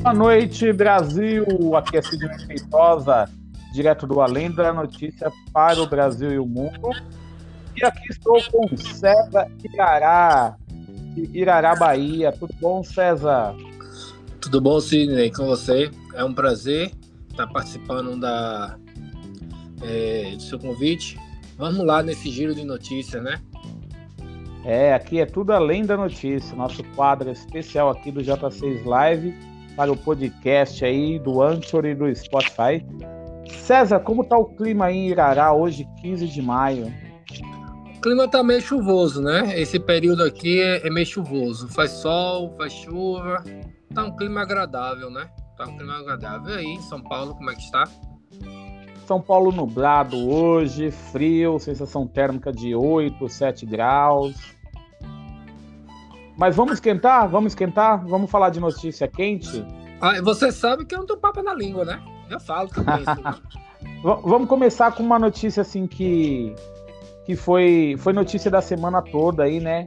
Boa noite, Brasil. Aqui é Sidney Feitosa, direto do Além da Notícia para o Brasil e o mundo. E aqui estou com César Irará, de Irará, Bahia. Tudo bom, César? Tudo bom, Sidney? Com você? É um prazer estar participando da, é, do seu convite. Vamos lá nesse giro de notícias, né? É, aqui é tudo além da notícia. Nosso quadro especial aqui do J6 Live para o podcast aí do Anchor e do Spotify. César, como tá o clima aí em Irará hoje, 15 de maio? O clima tá meio chuvoso, né? Esse período aqui é, é meio chuvoso. Faz sol, faz chuva. Tá um clima agradável, né? Tá um clima agradável. E aí, São Paulo, como é que está? São Paulo nublado hoje, frio, sensação térmica de 8, 7 graus. Mas vamos esquentar? Vamos esquentar? Vamos falar de notícia quente? Ah, você sabe que eu não tô papo na língua, né? Eu falo também. vamos começar com uma notícia assim que, que foi, foi notícia da semana toda aí, né?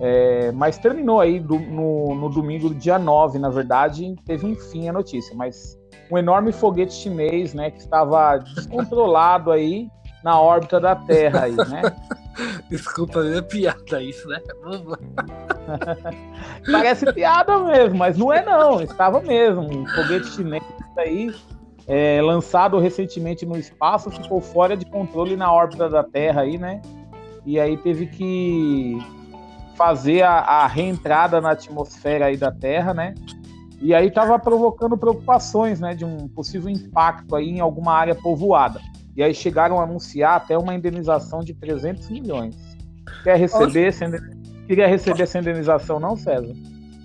É, mas terminou aí do, no, no domingo, dia 9, na verdade, teve um fim a notícia, mas um enorme foguete chinês, né, que estava descontrolado aí na órbita da Terra aí, né? Desculpa, é piada isso, né? Parece piada mesmo, mas não é não, estava mesmo. Um foguete chinês aí, é, lançado recentemente no espaço, ficou fora de controle na órbita da Terra aí, né? E aí teve que fazer a, a reentrada na atmosfera aí da Terra, né? E aí estava provocando preocupações, né, de um possível impacto aí em alguma área povoada. E aí chegaram a anunciar até uma indenização de 300 milhões. Quer receber essa, queria receber essa indenização, não, César?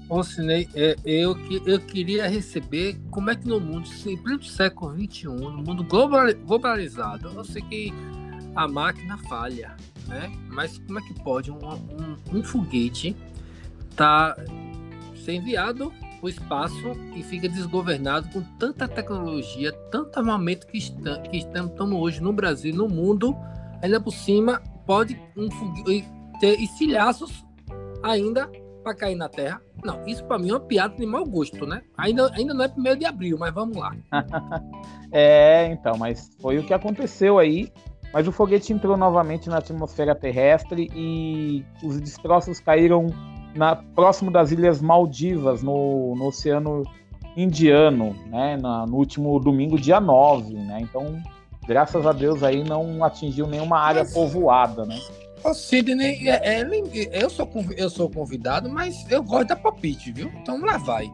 Ô, Cinei, é, eu, eu queria receber como é que no mundo, em pleno século XXI, no mundo globalizado, eu sei que a máquina falha, né? Mas como é que pode um, um, um foguete tá ser enviado o espaço e fica desgovernado com tanta tecnologia, tanto armamento que, que estamos, estamos hoje no Brasil, no mundo, ainda por cima pode um, ter estilhaços ainda para cair na Terra. Não, isso para mim é uma piada de mau gosto, né? Ainda, ainda não é primeiro de abril, mas vamos lá. é, então, mas foi o que aconteceu aí. Mas o foguete entrou novamente na atmosfera terrestre e os destroços caíram na, próximo das Ilhas Maldivas, no, no Oceano Indiano, né, na, no último domingo, dia 9, né? Então, graças a Deus aí não atingiu nenhuma área mas, povoada, né? Ô Sidney, é, é, eu, sou, eu sou convidado, mas eu gosto da palpite, viu? Então lá vai.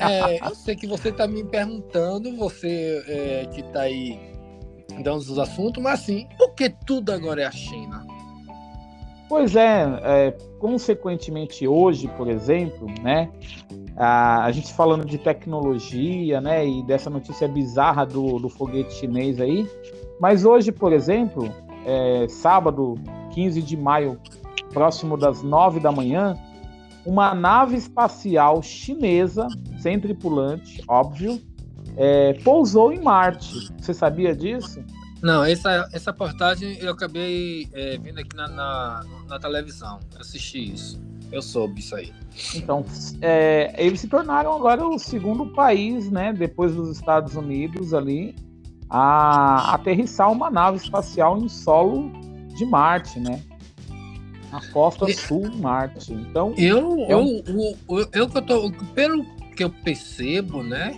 É, eu sei que você está me perguntando, você é, que está aí dando os assuntos, mas assim, por que tudo agora é a China? Pois é, é, consequentemente hoje, por exemplo, né, a, a, gente falando de tecnologia, né, e dessa notícia bizarra do, do foguete chinês aí, mas hoje, por exemplo, é, sábado, 15 de maio, próximo das 9 da manhã, uma nave espacial chinesa, sem tripulante, óbvio, é, pousou em Marte. Você sabia disso? Não, essa, essa portagem eu acabei é, vendo aqui na, na, na, televisão. assisti isso. Eu soube isso aí. Então, é, eles se tornaram agora o segundo país, né, depois dos Estados Unidos ali, a aterrissar uma nave espacial em solo de Marte, né? Na costa sul Marte. Então, eu, é um... eu, eu, eu, eu, tô, pelo que eu percebo, né?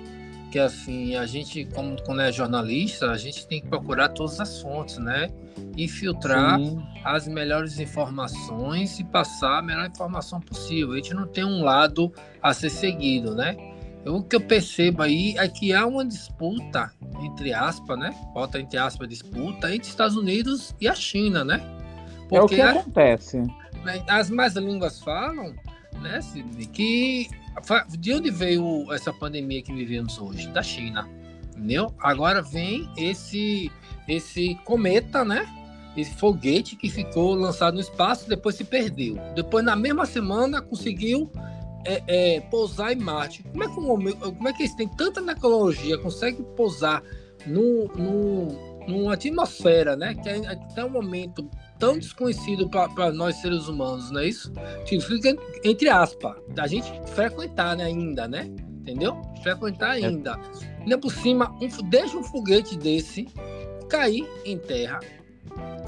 Que assim, a gente, como quando é jornalista, a gente tem que procurar todas as fontes, né? E filtrar Sim. as melhores informações e passar a melhor informação possível. A gente não tem um lado a ser seguido, né? O que eu percebo aí é que há uma disputa, entre aspas, né? Bota entre aspas, disputa entre Estados Unidos e a China, né? Porque é o que acontece. Né, as mais línguas falam, né, que de onde veio essa pandemia que vivemos hoje? Da China. Entendeu? Agora vem esse esse cometa, né? Esse foguete que ficou lançado no espaço, depois se perdeu. Depois, na mesma semana, conseguiu é, é, pousar em Marte. Como é que, um, como é que eles têm tanta tecnologia, consegue pousar num, num, numa atmosfera, né? Que é até um momento tão desconhecido para nós seres humanos, não é isso? Significa, entre aspas, da gente frequentar né, ainda, né? entendeu? Frequentar é. ainda. Ainda por cima, um, deixa um foguete desse cair em terra.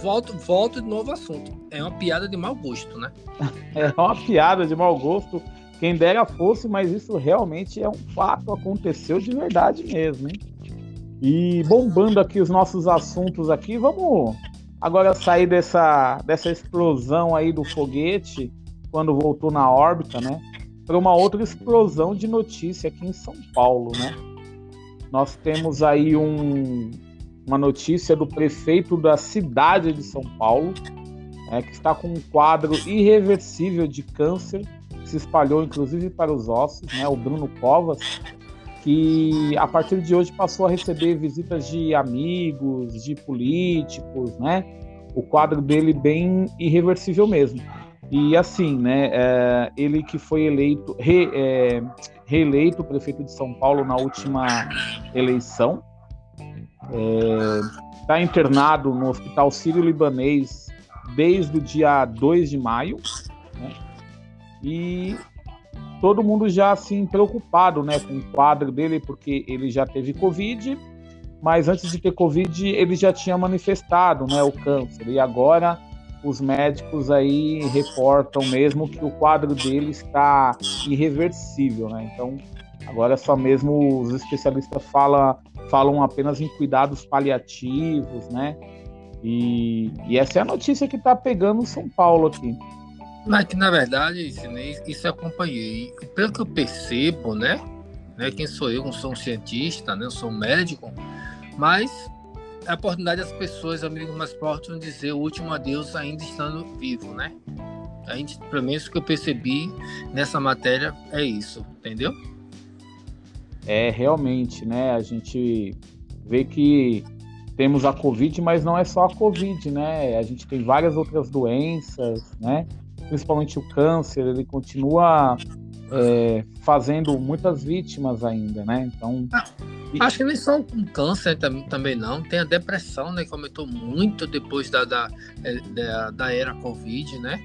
Volto, volto de novo ao assunto. É uma piada de mau gosto, né? é uma piada de mau gosto. Quem dera fosse, mas isso realmente é um fato, aconteceu de verdade mesmo, hein? E bombando aqui os nossos assuntos aqui, vamos agora sair dessa, dessa explosão aí do foguete quando voltou na órbita, né? Para uma outra explosão de notícia aqui em São Paulo, né? Nós temos aí um, uma notícia do prefeito da cidade de São Paulo, né, que está com um quadro irreversível de câncer, que se espalhou inclusive para os ossos, né? O Bruno Covas, que a partir de hoje passou a receber visitas de amigos, de políticos, né? O quadro dele bem irreversível mesmo. E assim, né? É, ele que foi eleito, re, é, reeleito prefeito de São Paulo na última eleição, está é, internado no Hospital Sírio-Libanês desde o dia 2 de maio, né? E todo mundo já assim preocupado, né, com o quadro dele, porque ele já teve Covid, mas antes de ter Covid ele já tinha manifestado, né, o câncer. E agora os médicos aí reportam mesmo que o quadro dele está irreversível, né? Então agora só mesmo os especialistas falam, falam apenas em cuidados paliativos, né? E, e essa é a notícia que está pegando São Paulo aqui. Mas que na verdade, isso eu acompanhei. Pelo que eu percebo, né? né quem sou eu? Não sou um cientista, né? Eu sou um médico. Mas a oportunidade das pessoas, amigos mais próximos, dizer o último adeus ainda estando vivo, né? Pelo menos o que eu percebi nessa matéria é isso, entendeu? É, realmente, né? A gente vê que temos a Covid, mas não é só a Covid, né? A gente tem várias outras doenças, né? Principalmente o câncer, ele continua é, fazendo muitas vítimas ainda, né? Então. Ah, acho que nem só o câncer também não, tem a depressão, né? Que aumentou muito depois da, da, é, da, da era Covid, né?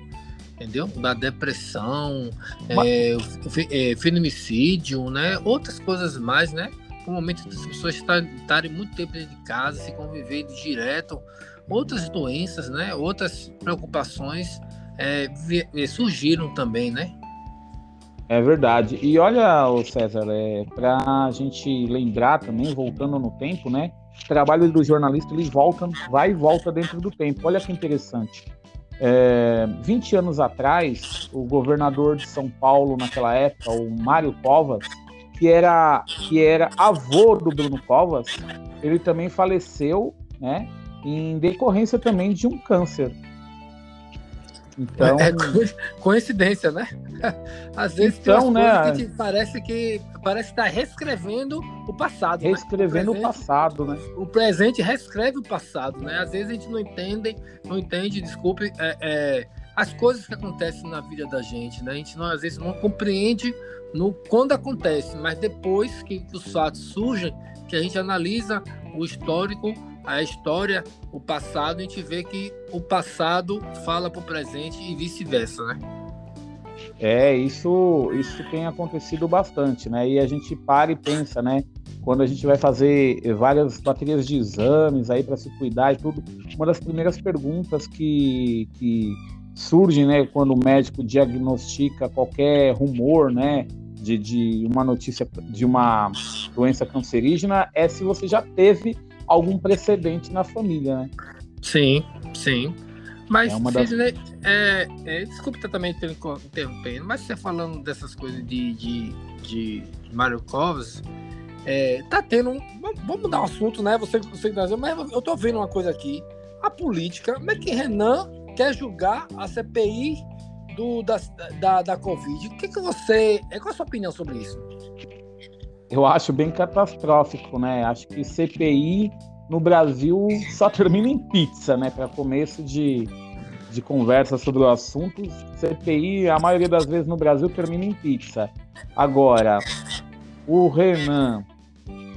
Entendeu? Da depressão, Mas... é, é, feminicídio, né? Outras coisas mais, né? O momento das pessoas estarem muito tempo dentro de casa, se conviver direto, outras doenças, né? Outras preocupações é, surgiram também, né? É verdade. E olha, o César, é, para a gente lembrar também, voltando no tempo, né? O trabalho do jornalista ele volta, vai e volta dentro do tempo. Olha que interessante. É, 20 anos atrás, o governador de São Paulo naquela época, o Mário Covas, que era, que era avô do Bruno Covas, ele também faleceu, né? Em decorrência também de um câncer. Então, é coincidência, né? Às vezes então, né, que parece que parece estar reescrevendo o passado. Né? Reescrevendo né? o, presente, o, passado, né? O presente reescreve o passado, né? Às vezes a gente não entende, não entende, desculpe, é, é, as coisas que acontecem na vida da gente, né? A gente não, às vezes não compreende no quando acontece, mas depois que os fatos surgem, que a gente analisa o histórico a história, o passado, a gente vê que o passado fala para o presente e vice-versa, né? É, isso, isso tem acontecido bastante, né? E a gente para e pensa, né? Quando a gente vai fazer várias baterias de exames aí para se cuidar e tudo, uma das primeiras perguntas que, que surge, né, quando o médico diagnostica qualquer rumor, né, de, de uma notícia de uma doença cancerígena, é se você já teve algum precedente na família, né? Sim, sim. Mas, é Sidney, das... é, é, desculpe também interrompendo, mas você falando dessas coisas de, de, de Mario Covas, é, tá tendo um. Vamos mudar o assunto, né? Você, você mas eu tô vendo uma coisa aqui. A política, como é que Renan quer julgar a CPI do, da, da, da Covid? O que, que você. Qual é a sua opinião sobre isso? Eu acho bem catastrófico, né? Acho que CPI no Brasil só termina em pizza, né? Para começo de, de conversa sobre o assunto, CPI, a maioria das vezes no Brasil, termina em pizza. Agora, o Renan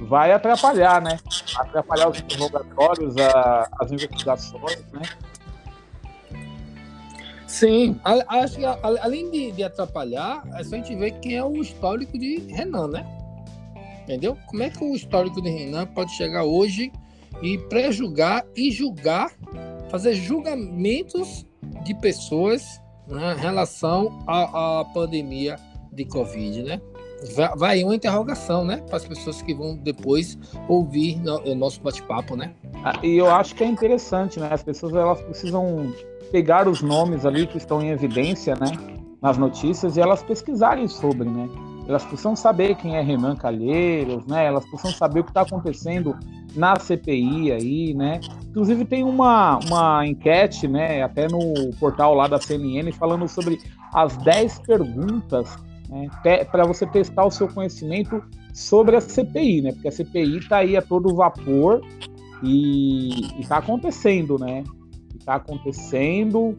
vai atrapalhar, né? Atrapalhar os interrogatórios, a, as investigações, né? Sim, acho que além de, de atrapalhar, é só a gente ver quem é o histórico de Renan, né? Entendeu? Como é que o histórico de Renan pode chegar hoje e pré-julgar e julgar, fazer julgamentos de pessoas né, em relação à, à pandemia de Covid, né? vai uma interrogação, né? Para as pessoas que vão depois ouvir o nosso bate-papo, né? Ah, e eu acho que é interessante, né? As pessoas elas precisam pegar os nomes ali que estão em evidência, né? Nas notícias e elas pesquisarem sobre, né? Elas precisam saber quem é Renan Calheiros, né? Elas precisam saber o que está acontecendo na CPI aí, né? Inclusive tem uma, uma enquete, né? Até no portal lá da CNN falando sobre as 10 perguntas né, para você testar o seu conhecimento sobre a CPI, né? Porque a CPI está aí a todo vapor e está acontecendo, né? Está acontecendo.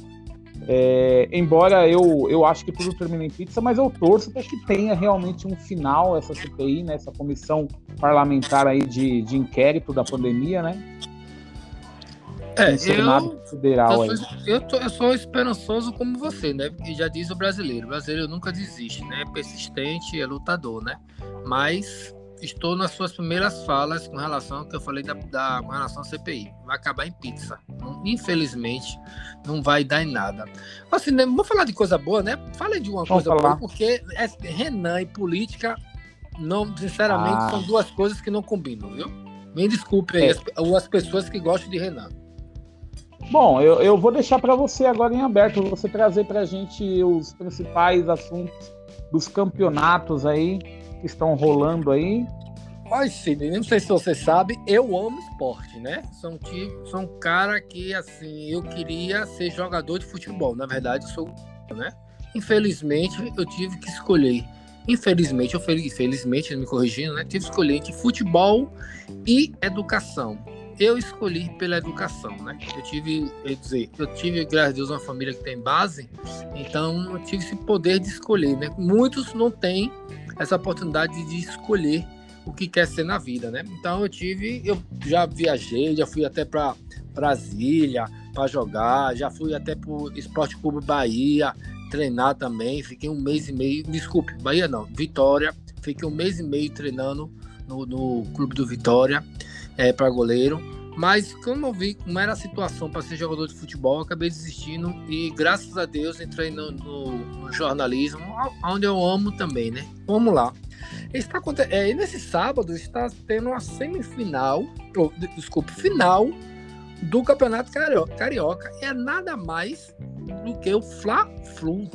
É, embora eu, eu acho que tudo termina em pizza, mas eu torço para que tenha realmente um final essa CPI, né, essa comissão parlamentar aí de, de inquérito da pandemia, né? É, eu, federal eu, sou, eu, tô, eu, sou esperançoso como você, né? Porque já diz o brasileiro, o brasileiro nunca desiste, né? É persistente, é lutador, né? Mas estou nas suas primeiras falas com relação ao que eu falei da, da com relação à CPI. Vai acabar em pizza. Infelizmente, não vai dar em nada. Assim, né, vamos falar de coisa boa, né? Fale de uma vamos coisa falar. boa, porque é, Renan e política, não, sinceramente, ah. são duas coisas que não combinam, viu? Me desculpe aí, é. as, as pessoas que gostam de Renan. Bom, eu, eu vou deixar para você agora em aberto, você trazer para a gente os principais assuntos dos campeonatos aí que estão rolando aí. Olha, Sidney, não sei se você sabe, eu amo esporte, né? Sou um, tipo, sou um cara que, assim, eu queria ser jogador de futebol. Na verdade, eu sou, né? Infelizmente, eu tive que escolher. Infelizmente, eu felizmente, me corrigindo, né? Tive que escolher entre futebol e educação eu escolhi pela educação, né? Eu tive, quer dizer, eu tive, graças a Deus, uma família que tem base, então eu tive esse poder de escolher, né? Muitos não têm essa oportunidade de escolher o que quer ser na vida, né? Então eu tive, eu já viajei, já fui até para Brasília para jogar, já fui até para o Esporte Clube Bahia treinar também, fiquei um mês e meio, desculpe, Bahia não, Vitória, fiquei um mês e meio treinando no, no Clube do Vitória é, para goleiro. Mas como eu vi como era a situação para ser jogador de futebol, acabei desistindo e graças a Deus entrei no, no, no jornalismo, onde eu amo também, né? Vamos lá. Está é, nesse sábado está tendo a semifinal, ou, desculpe, final do Campeonato Carioca. É nada mais do que o Fla-Flu.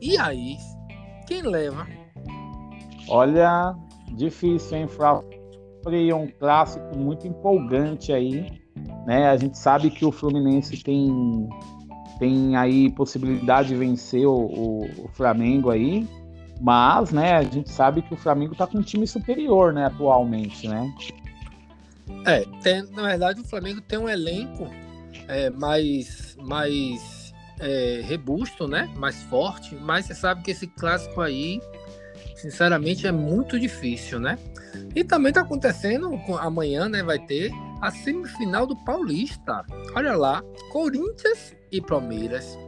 E aí, quem leva? Olha, difícil, hein, Fla-Flu sempre um clássico muito empolgante aí, né? A gente sabe que o Fluminense tem tem aí possibilidade de vencer o, o, o Flamengo aí, mas, né? A gente sabe que o Flamengo está com um time superior, né? Atualmente, né? É, tem, na verdade o Flamengo tem um elenco é, mais mais é, robusto, né? Mais forte, mas você sabe que esse clássico aí sinceramente é muito difícil, né? E também está acontecendo, amanhã, né, vai ter a semifinal do Paulista. Olha lá, Corinthians e Palmeiras.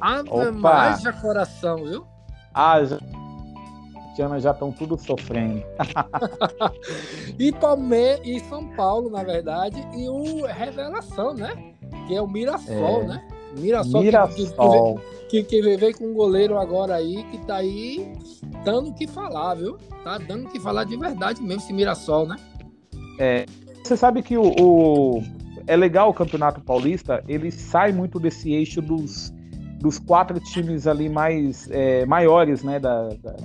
Ave mais coração, viu? Ah, já já estão tudo sofrendo. e Palmeiras e São Paulo, na verdade, e o Revelação, né? Que é o Mirassol, é. né? Mirassol, Mirassol. Que, que, que, veio com um goleiro agora aí que tá aí dando o que falar, viu? Tá dando o que falar de verdade mesmo esse Mirassol, né? É, você sabe que o, o, é legal o Campeonato Paulista, ele sai muito desse eixo dos, dos quatro times ali mais é, maiores, né, da, da,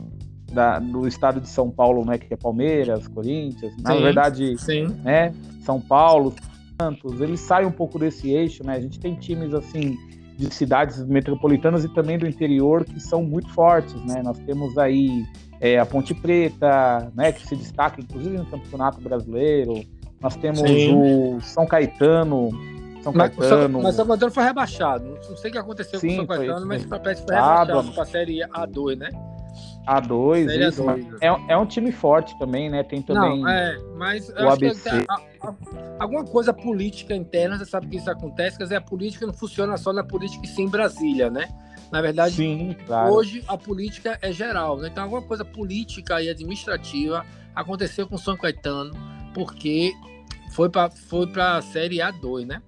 da, do estado de São Paulo, né, que é Palmeiras, Corinthians, na verdade, sim. né, São Paulo, Santos, ele sai um pouco desse eixo, né? A gente tem times assim de cidades metropolitanas e também do interior que são muito fortes, né? Nós temos aí é, a Ponte Preta, né, que se destaca inclusive no Campeonato Brasileiro. Nós temos Sim. o São Caetano, São Caetano. Mas, São Caetano foi rebaixado. Não sei o que aconteceu Sim, com o São Caetano, mas parece que foi rebaixado para a Série A2, né? A2, isso, é, é, um time forte também, né? Tem também Não, é, mas o ABC. A, a, alguma coisa política interna, você sabe que isso acontece, quer dizer, a política não funciona só na política e sim em Brasília, né? Na verdade, Sim, claro. hoje a política é geral. Né? Então, alguma coisa política e administrativa aconteceu com São Caetano, porque foi para foi a Série A2, né?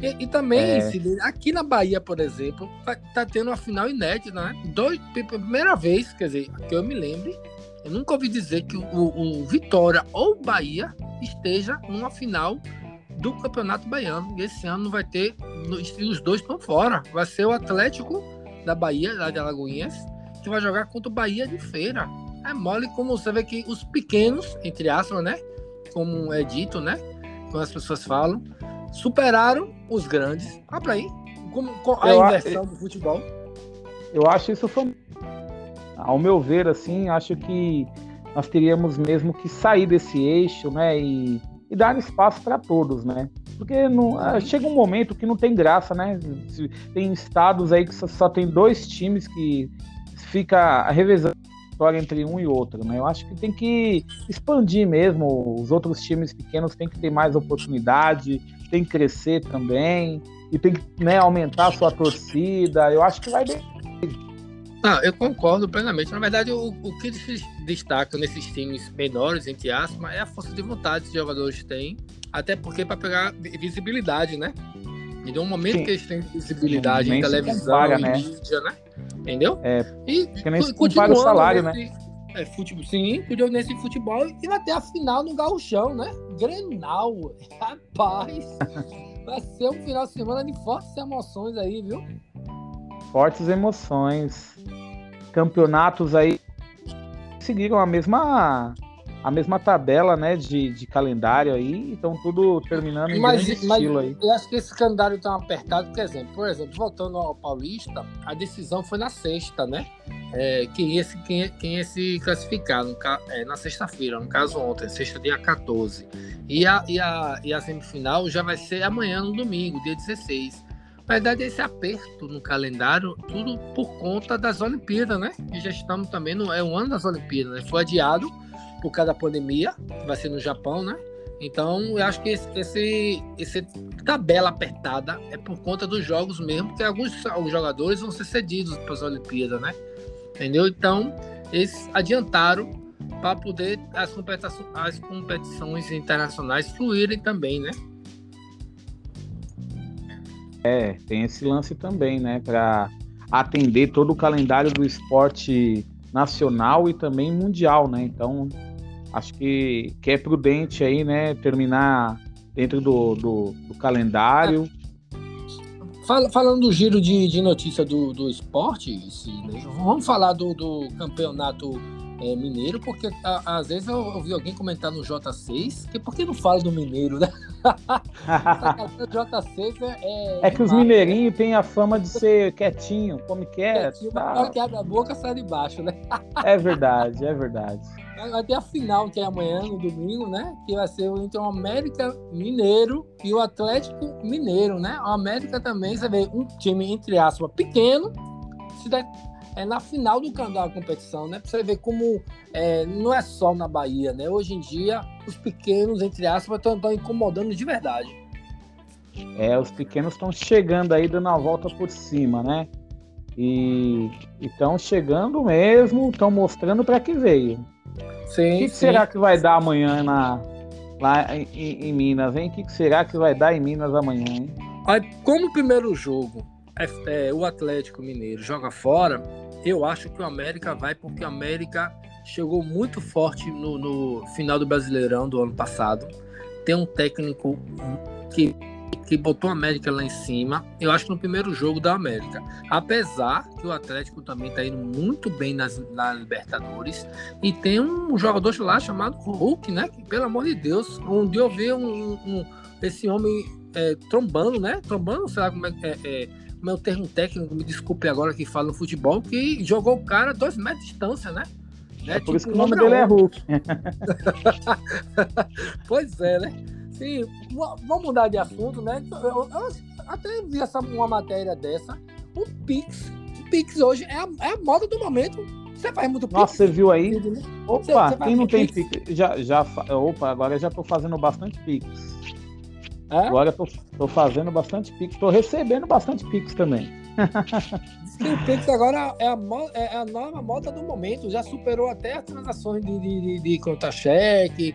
E, e também, É. Aqui na Bahia, por exemplo, tá, tá tendo uma final inédita, né? Dois, primeira vez, quer dizer, que eu me lembre, eu nunca ouvi dizer que o, o Vitória ou Bahia esteja numa final do Campeonato Baiano. E esse ano vai ter, os dois estão fora. Vai ser o Atlético da Bahia, lá de Alagoinhas, que vai jogar contra o Bahia de Feira. É mole como você vê que os pequenos, entre aspas, né? Como é dito, né? Como as pessoas falam, superaram os grandes. Pra aí. Como, com a Eu a- inversão do futebol. Eu acho isso fan- ao meu ver, assim, acho que nós teríamos mesmo que sair desse eixo, né, e, e dar espaço para todos, né? Porque não, ah, chega um momento que não tem graça, né? Tem estados aí que só, só tem dois times que fica revezando história entre um e outro, né? Eu acho que tem que expandir mesmo. Os outros times pequenos têm que ter mais oportunidade, tem que crescer também e tem que né, aumentar a sua torcida. Eu acho que vai bem. Ah, eu concordo plenamente. Na verdade, o, o que se destaca nesses times menores, entre aspas, é a força de vontade que os jogadores têm, até porque para pegar vi- visibilidade, né? E de um momento Sim. que eles têm visibilidade Nem em televisão, compara, em né? mídia, né? Entendeu? É, E que nem compara o salário, nesse, É, futebol, sim, continuando nesse futebol e vai ter a final no gauchão, né? Grenal. Rapaz, vai ser um final de semana de fortes emoções aí, viu? fortes emoções. Campeonatos aí seguiram a mesma a mesma tabela, né, de, de calendário aí, então tudo terminando em Mas, grande mas estilo aí. eu acho que esse calendário tá apertado, por exemplo, por exemplo, voltando ao Paulista, a decisão foi na sexta, né? É, quem, ia se, quem, quem ia se classificar no, é, na sexta-feira, no caso ontem, sexta dia 14. E a, e, a, e a semifinal já vai ser amanhã, no domingo, dia 16. Na verdade, esse aperto no calendário, tudo por conta das Olimpíadas, né? E já estamos também no é o ano das Olimpíadas, né? Foi adiado por causa da pandemia, vai ser no Japão, né? Então, eu acho que esse, esse, esse tabela apertada é por conta dos jogos mesmo, que alguns, alguns jogadores vão ser cedidos para as Olimpíadas, né? Entendeu? Então, eles adiantaram para poder as competições, as competições internacionais fluírem também, né? É, tem esse lance também, né, para atender todo o calendário do esporte nacional e também mundial, né? Então, acho que, que é prudente aí, né, terminar dentro do, do, do calendário. Fala- falando do giro de, de notícia do, do esporte, Sidney, vamos falar do, do campeonato é, mineiro, porque a- às vezes eu ouvi alguém comentar no J6, que por que não fala do mineiro, né? O J6 é. É que os mineirinhos têm a fama de ser quietinho, come quieto. Quietinho, tá? mas que abre a boca sai de baixo, né? É verdade, é verdade. Vai ter a final, que é amanhã, no domingo, né? Que vai ser entre o América Mineiro e o Atlético Mineiro, né? O América também, você vê, um time, entre aspas, pequeno, se der, é na final do da competição, né? Pra você ver como é, não é só na Bahia, né? Hoje em dia, os pequenos, entre aspas, estão incomodando de verdade. É, os pequenos estão chegando aí, dando a volta por cima, né? E estão chegando mesmo, estão mostrando para que veio. Sim, O que, que será que vai dar amanhã na, lá em, em- em Minas, hein? O que, que será que vai dar em Minas amanhã, hein? Aí, como o primeiro jogo é, é, o Atlético Mineiro joga fora, eu acho que o América vai, porque o América chegou muito forte no, no final do Brasileirão do ano passado. Tem um técnico que, que botou a América lá em cima. Eu acho que no primeiro jogo da América. Apesar que o Atlético também está indo muito bem nas, na Libertadores. E tem um jogador lá chamado Hulk, né? Que, pelo amor de Deus, um dia eu vi um, um- esse homem é, trombando, né? Trombando, sei lá como é, é, é é o termo técnico, me desculpe agora que fala no futebol, que jogou o cara dois metros de distância, né? É por isso que o nome dele é. Hulk. Pois é, né? Sim, va- vamos mudar de assunto, né? Eu, eu- eu até vi essa, uma matéria dessa. O Pix. O Pix hoje é a, é a moda do momento. Você faz muito Pix? Nossa, você viu aí? né? Opa, Você- você quem não tem Pix? Pix? Já, já, opa, agora eu já tô fazendo bastante Pix. É? Agora eu tô, tô fazendo bastante Pix, tô recebendo bastante Pix também. Diz que o Pix agora é a, é a nova moda do momento, já superou até as transações de, de, de, de conta-cheque,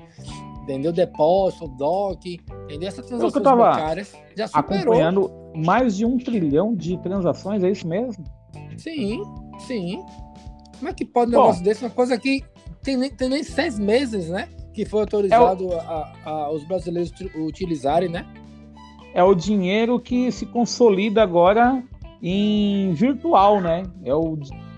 entendeu? Depósito, DOC, entendeu? Essas transações bancárias já superou. Acompanhando mais de um trilhão de transações, é isso mesmo? Sim, sim. Como é que pode um negócio Bom, desse? Uma coisa que tem nem, tem nem seis meses, né? Que foi autorizado é o... a, a, os brasileiros utilizarem, né? É o dinheiro que se consolida agora em virtual, né? É o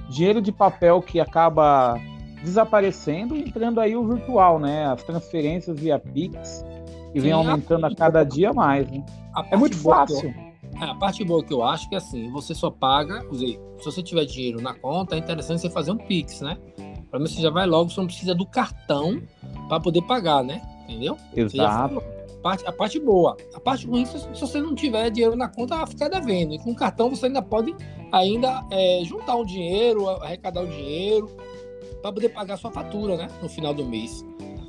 dinheiro de papel que acaba desaparecendo, entrando aí o virtual, né? As transferências via Pix, que vem aumentando a, cada dia mais, né? É muito fácil. Eu, é, a parte boa que eu acho que assim, você só paga, se você tiver dinheiro na conta, é interessante você fazer um Pix, né? Mim você já vai logo, você não precisa do cartão para poder pagar, né? Entendeu? Exato. A parte, a parte boa. A parte ruim, se, se você não tiver dinheiro na conta, vai ficar devendo. E com o cartão você ainda pode ainda é, juntar um dinheiro, arrecadar o um dinheiro, para poder pagar sua fatura, né? No final do mês.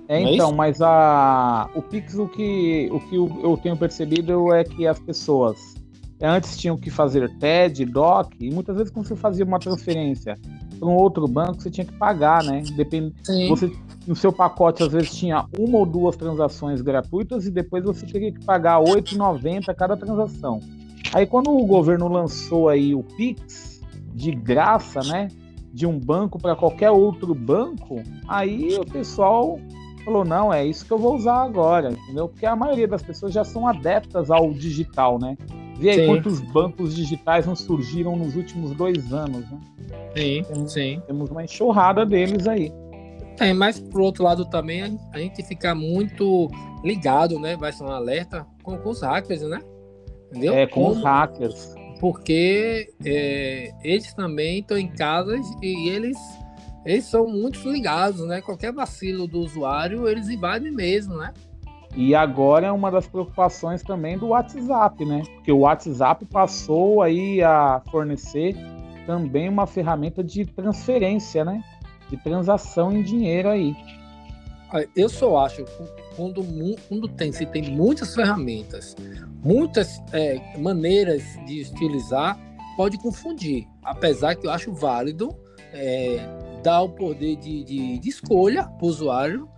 É, é então, mas a, o Pix, o que, o que eu tenho percebido é que as pessoas antes tinham que fazer TED, DOC, e muitas vezes quando você fazia uma transferência para um outro banco, você tinha que pagar, né? Depende, você no seu pacote às vezes tinha uma ou duas transações gratuitas e depois você teria que pagar R$ 8,90 cada transação. Aí quando o governo lançou aí o Pix de graça, né? de um banco para qualquer outro banco, aí o pessoal falou: não, é isso que eu vou usar agora, entendeu? Porque a maioria das pessoas já são adeptas ao digital, né? Vê aí sim. quantos bancos digitais não surgiram nos últimos dois anos, né? Sim, temos, sim. Temos uma enxurrada deles aí. Tem, mas por outro lado também a gente fica muito ligado, né? Vai ser um alerta com, com os hackers, né? Entendeu? É, com Como... os hackers porque é, eles também estão em casa e eles, eles são muito ligados, né? Qualquer vacilo do usuário, eles invadem mesmo, né? E agora é uma das preocupações também do WhatsApp, né? Porque o WhatsApp passou aí a fornecer também uma ferramenta de transferência, né? De transação em dinheiro aí. Eu só acho quando, quando tem, se tem muitas ferramentas, muitas é, maneiras de utilizar, pode confundir. Apesar que eu acho válido é, dar o poder de, de, de escolha para o usuário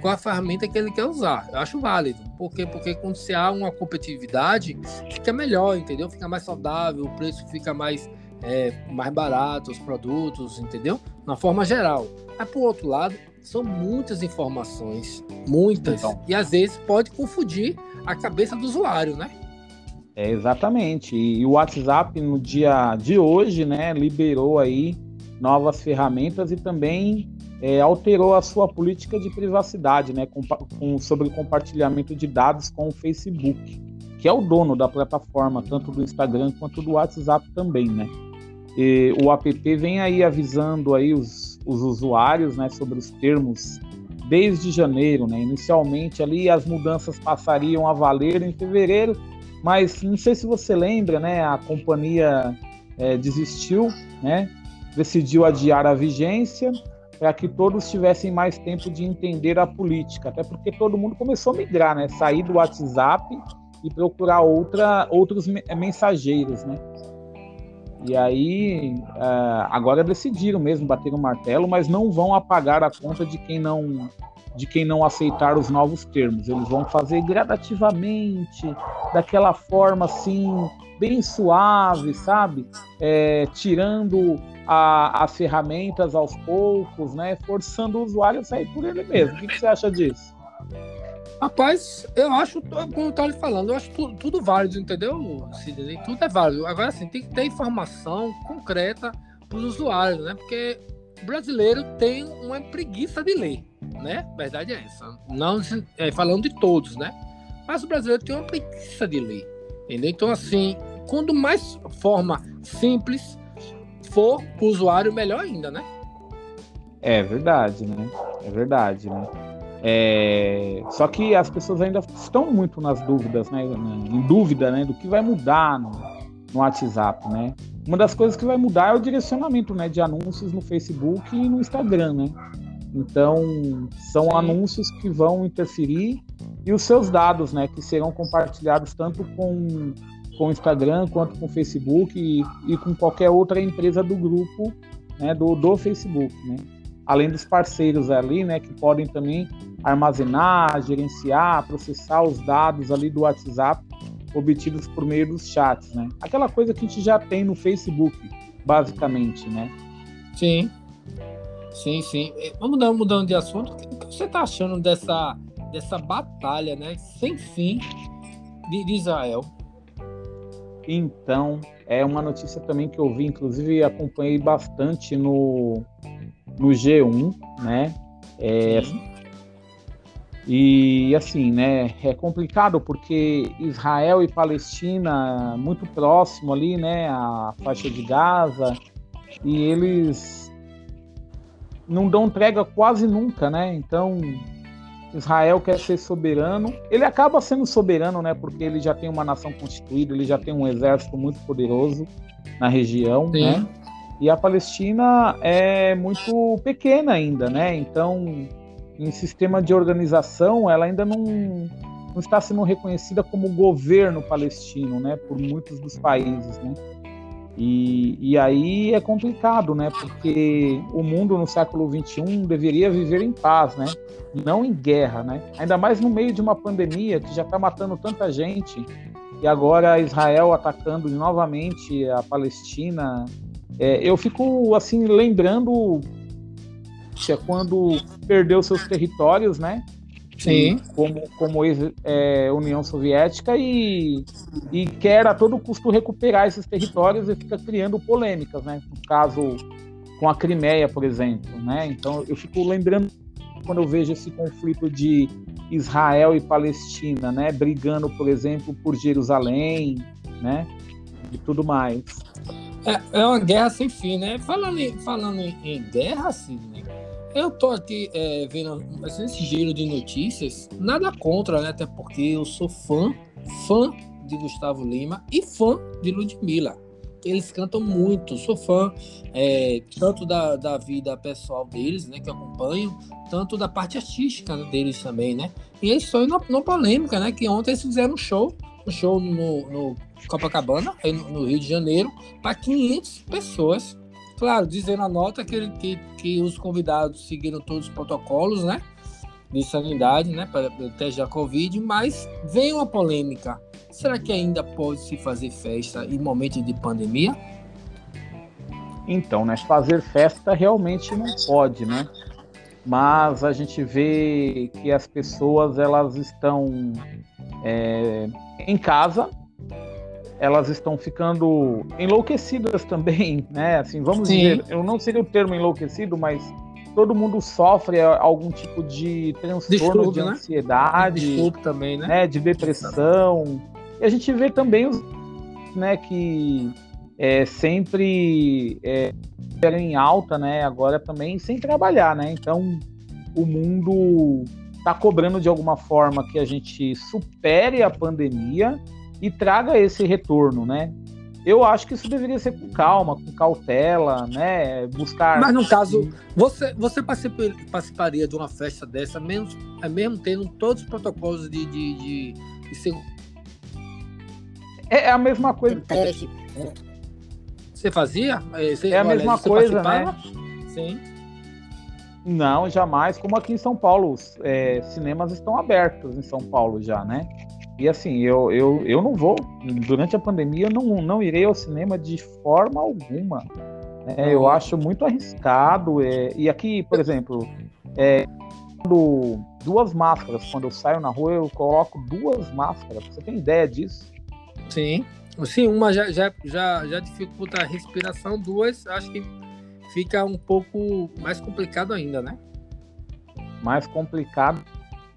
qual a ferramenta que ele quer usar. Eu acho válido. Por quê? Porque quando se há uma competitividade, fica melhor, entendeu? Fica mais saudável, o preço fica mais, é, mais barato, os produtos, entendeu? Na forma geral. Mas, por outro lado, são muitas informações, muitas, então. e às vezes pode confundir a cabeça do usuário, né? É, exatamente. E o WhatsApp no dia de hoje, né, liberou aí novas ferramentas e também é, alterou a sua política de privacidade, né, com, com, sobre compartilhamento de dados com o Facebook, que é o dono da plataforma, tanto do Instagram quanto do WhatsApp também, né? E o app vem aí avisando aí os, os usuários né, sobre os termos desde janeiro. Né? Inicialmente ali as mudanças passariam a valer em fevereiro, mas não sei se você lembra, né, a companhia é, desistiu, né, decidiu adiar a vigência para que todos tivessem mais tempo de entender a política, até porque todo mundo começou a migrar, né, sair do WhatsApp e procurar outra, outros mensageiros, né. E aí, uh, agora decidiram mesmo bater o martelo, mas não vão apagar a conta de quem não de quem não aceitar os novos termos. Eles vão fazer gradativamente, daquela forma assim, bem suave, sabe? É, tirando a, as ferramentas aos poucos, né? Forçando o usuário a sair por ele mesmo. O que, que você acha disso? Rapaz, eu acho, como eu tava falando, eu acho tudo, tudo válido, entendeu, Sidney? Tudo é válido. Agora, assim, tem que ter informação concreta para os usuários, né? Porque o brasileiro tem uma preguiça de ler, né? A verdade é essa. Não é, falando de todos, né? Mas o brasileiro tem uma preguiça de ler, entendeu? Então, assim, quando mais forma simples for o usuário, melhor ainda, né? É verdade, né? É verdade, né? É, só que as pessoas ainda estão muito nas dúvidas, né? Em dúvida, né? Do que vai mudar no, no WhatsApp, né? Uma das coisas que vai mudar é o direcionamento, né? De anúncios no Facebook e no Instagram, né? Então, são Sim. anúncios que vão interferir e os seus dados, né, que serão compartilhados tanto com com o Instagram quanto com o Facebook e, e com qualquer outra empresa do grupo, né, do, do Facebook, né? Além dos parceiros ali, né, que podem também armazenar, gerenciar, processar os dados ali do WhatsApp obtidos por meio dos chats, né? Aquela coisa que a gente já tem no Facebook, basicamente, né? Sim. Sim, sim. Vamos mudando, mudando de assunto. O que você está achando dessa, dessa batalha, né? Sem fim de Israel? Então, é uma notícia também que eu vi, inclusive acompanhei bastante no, no G1, né? É, e assim, né? É complicado porque Israel e Palestina muito próximo ali, né? A faixa de Gaza e eles não dão entrega quase nunca, né? Então Israel quer ser soberano. Ele acaba sendo soberano, né? Porque ele já tem uma nação constituída, ele já tem um exército muito poderoso na região, Sim. né? E a Palestina é muito pequena ainda, né? Então, em sistema de organização, ela ainda não, não está sendo reconhecida como governo palestino, né? Por muitos dos países, né? E, e aí é complicado, né? Porque o mundo no século XXI deveria viver em paz, né? Não em guerra, né? Ainda mais no meio de uma pandemia que já está matando tanta gente e agora Israel atacando novamente a Palestina. É, eu fico assim lembrando quando perdeu seus territórios, né? Sim. como, como é, União Soviética e, e quer a todo custo recuperar esses territórios e fica criando polêmicas, né? No caso com a Crimeia, por exemplo, né? Então eu fico lembrando quando eu vejo esse conflito de Israel e Palestina, né? Brigando, por exemplo, por Jerusalém, né? E tudo mais. É, é uma guerra sem fim, né? Falando em, falando em, em guerra, assim, né? Eu tô aqui é, vendo esse giro de notícias, nada contra, né? Até porque eu sou fã, fã de Gustavo Lima e fã de Ludmilla. Eles cantam muito, sou fã é, tanto da, da vida pessoal deles, né, que acompanho, tanto da parte artística deles também, né? E eles estão na, na polêmica, né? Que ontem eles fizeram um show, um show no, no Copacabana, no, no Rio de Janeiro, para 500 pessoas Claro, dizendo a nota que, que, que os convidados seguiram todos os protocolos, né? De sanidade, né? Para teste da Covid, mas vem uma polêmica. Será que ainda pode se fazer festa em momento de pandemia? Então, né? Fazer festa realmente não pode, né? Mas a gente vê que as pessoas elas estão é, em casa, elas estão ficando enlouquecidas também, né? Assim, vamos Sim. dizer, eu não seria o termo enlouquecido, mas todo mundo sofre algum tipo de transtorno de né? ansiedade, também, né? né? De depressão. E a gente vê também os, né, que é, sempre é, em alta, né? Agora também sem trabalhar, né? Então o mundo está cobrando de alguma forma que a gente supere a pandemia e traga esse retorno, né? Eu acho que isso deveria ser com calma, com cautela, né? Buscar. Mas no caso, você, você participaria de uma festa dessa, mesmo, é mesmo tendo todos os protocolos de, de, de, de segurança? É, é a mesma coisa. Você fazia? Você, é a olha, mesma coisa, né? Sim. Não, jamais. Como aqui em São Paulo, os é, cinemas estão abertos em São Paulo já, né? E assim, eu, eu, eu não vou, durante a pandemia, eu não, não irei ao cinema de forma alguma. É, eu acho muito arriscado. É, e aqui, por exemplo, é, duas máscaras. Quando eu saio na rua, eu coloco duas máscaras. Você tem ideia disso? Sim. Sim, uma já, já, já, já dificulta a respiração, duas acho que fica um pouco mais complicado ainda, né? Mais complicado